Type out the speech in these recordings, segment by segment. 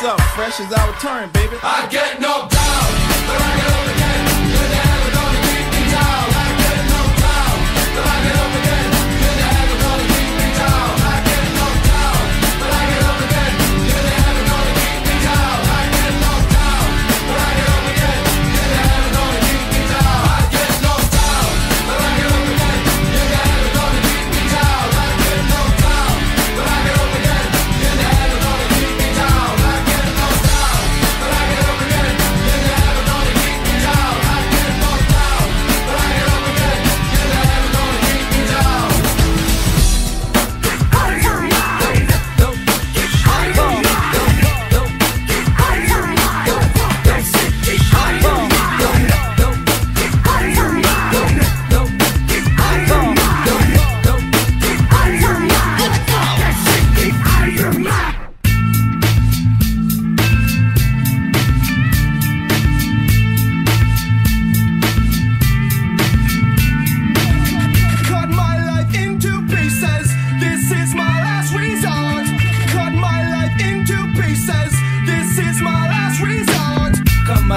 myself, fresh as I return, baby. I get no doubt but I get over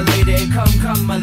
lady, come, come, my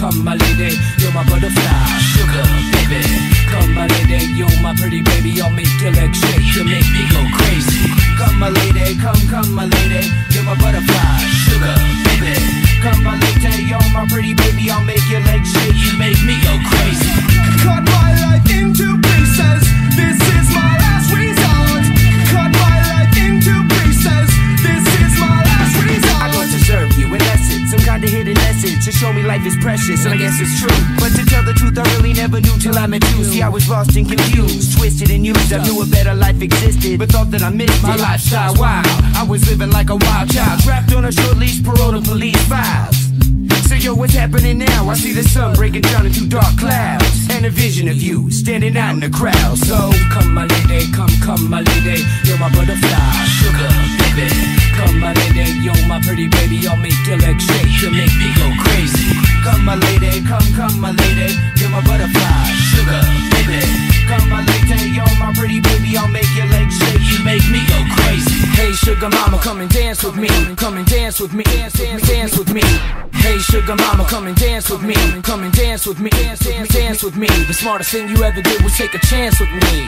guess it's true. But to tell the truth, I really never knew till I met you. See, I was lost and confused, twisted and used. I knew a better life existed, but thought that I missed my lifestyle. Wow, I was living like a wild child, trapped on a short leash, parole to police files. So yo, what's happening now? I see the sun breaking down into dark clouds And a vision of you standing out in the crowd. So come my lady, come, come my lady You're my butterfly, sugar, baby Come my lady, you're my pretty baby. I'll make your legs shake, you make me go crazy. Come my lady, come, come my lady You're my butterfly, sugar, baby Come my lady, you're my pretty baby I'll make your legs shake, you make me go crazy. Hey sugar mama, come and dance with me. Come and dance with me, dance, dance, dance with me. Hey sugar mama, come and dance with me. Come and dance with me, dance, dance, dance with me. The smartest thing you ever did was take a chance with me.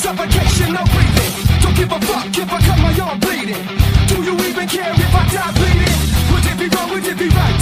Suffocation, no breathing. Don't give a fuck if I cut my arm bleeding. Do you even care if I die bleeding? Would it be wrong? Would it be right?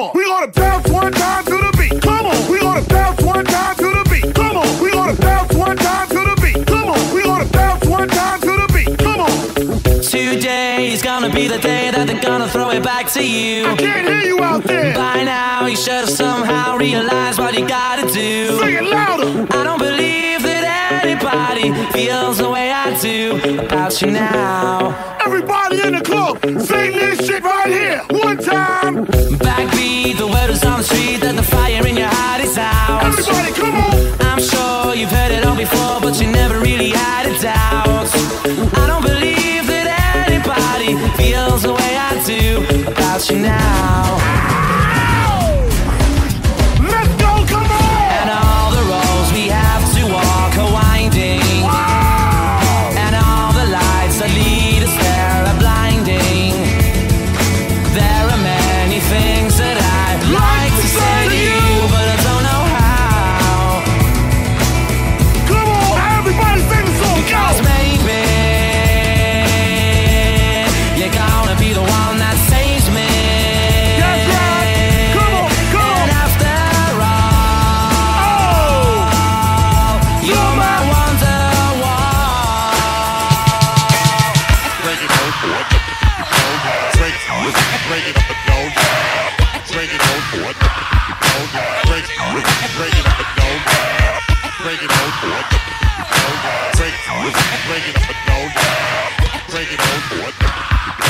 On. We gonna bounce one time to the beat. Come on. We gonna bounce one time to the beat. Come on. We gonna bounce one time to the beat. Come on. We gonna bounce one time to the beat. Come on. Today is gonna be the day that they're gonna throw it back to you. I can't hear you out there. By now, you should have somehow realized what you gotta do. Sing it louder. I don't believe anybody feels the way I do about you now. Everybody in the club, sing this shit right here. One time. Backbeat, the word is on the street that the fire in your heart is out. Everybody, come on. I'm sure you've heard it all before, but you never really had a doubt. I don't believe that anybody feels the way I do about you now.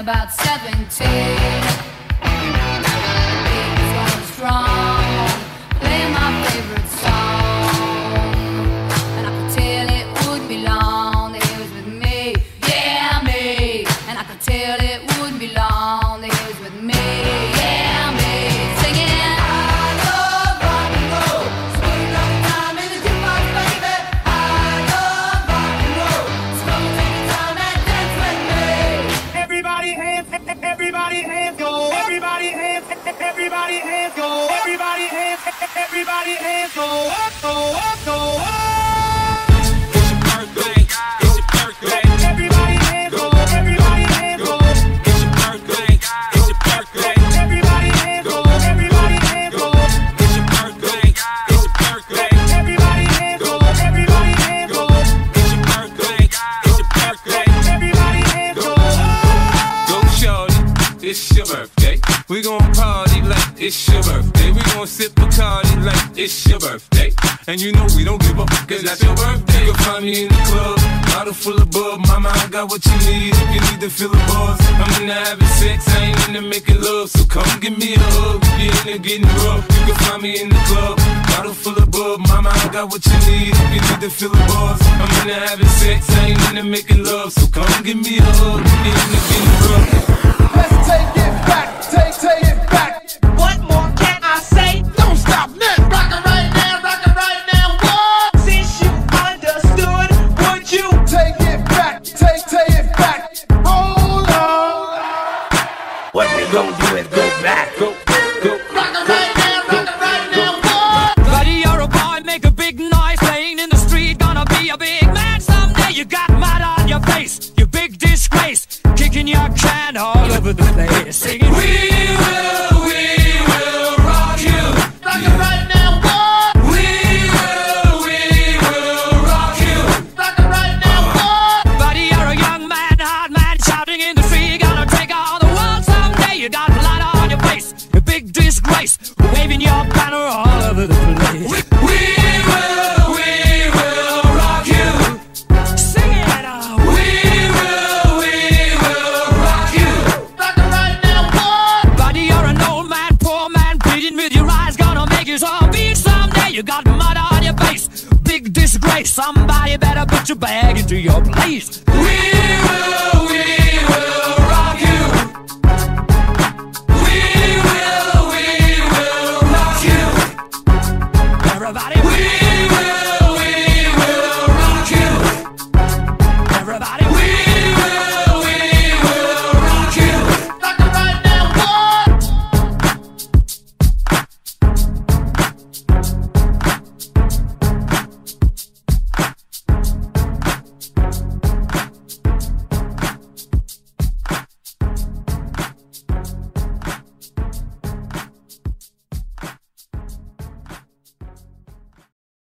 about 17. You know we don't give up, cause that's your birthday. You'll find me in the club, bottle full of bub. Mama, I got what you need if you need to fill the buzz. I'm into having sex, I ain't into making love. So come give me a hug if you're into getting rough. You can find me in the club, bottle full of bub. Mama, I got what you need if you need to fill the buzz. I'm into having sex, I ain't into making love. So come give me a hug mud on your face. Big disgrace. Somebody better put your bag into your place. We will, we will.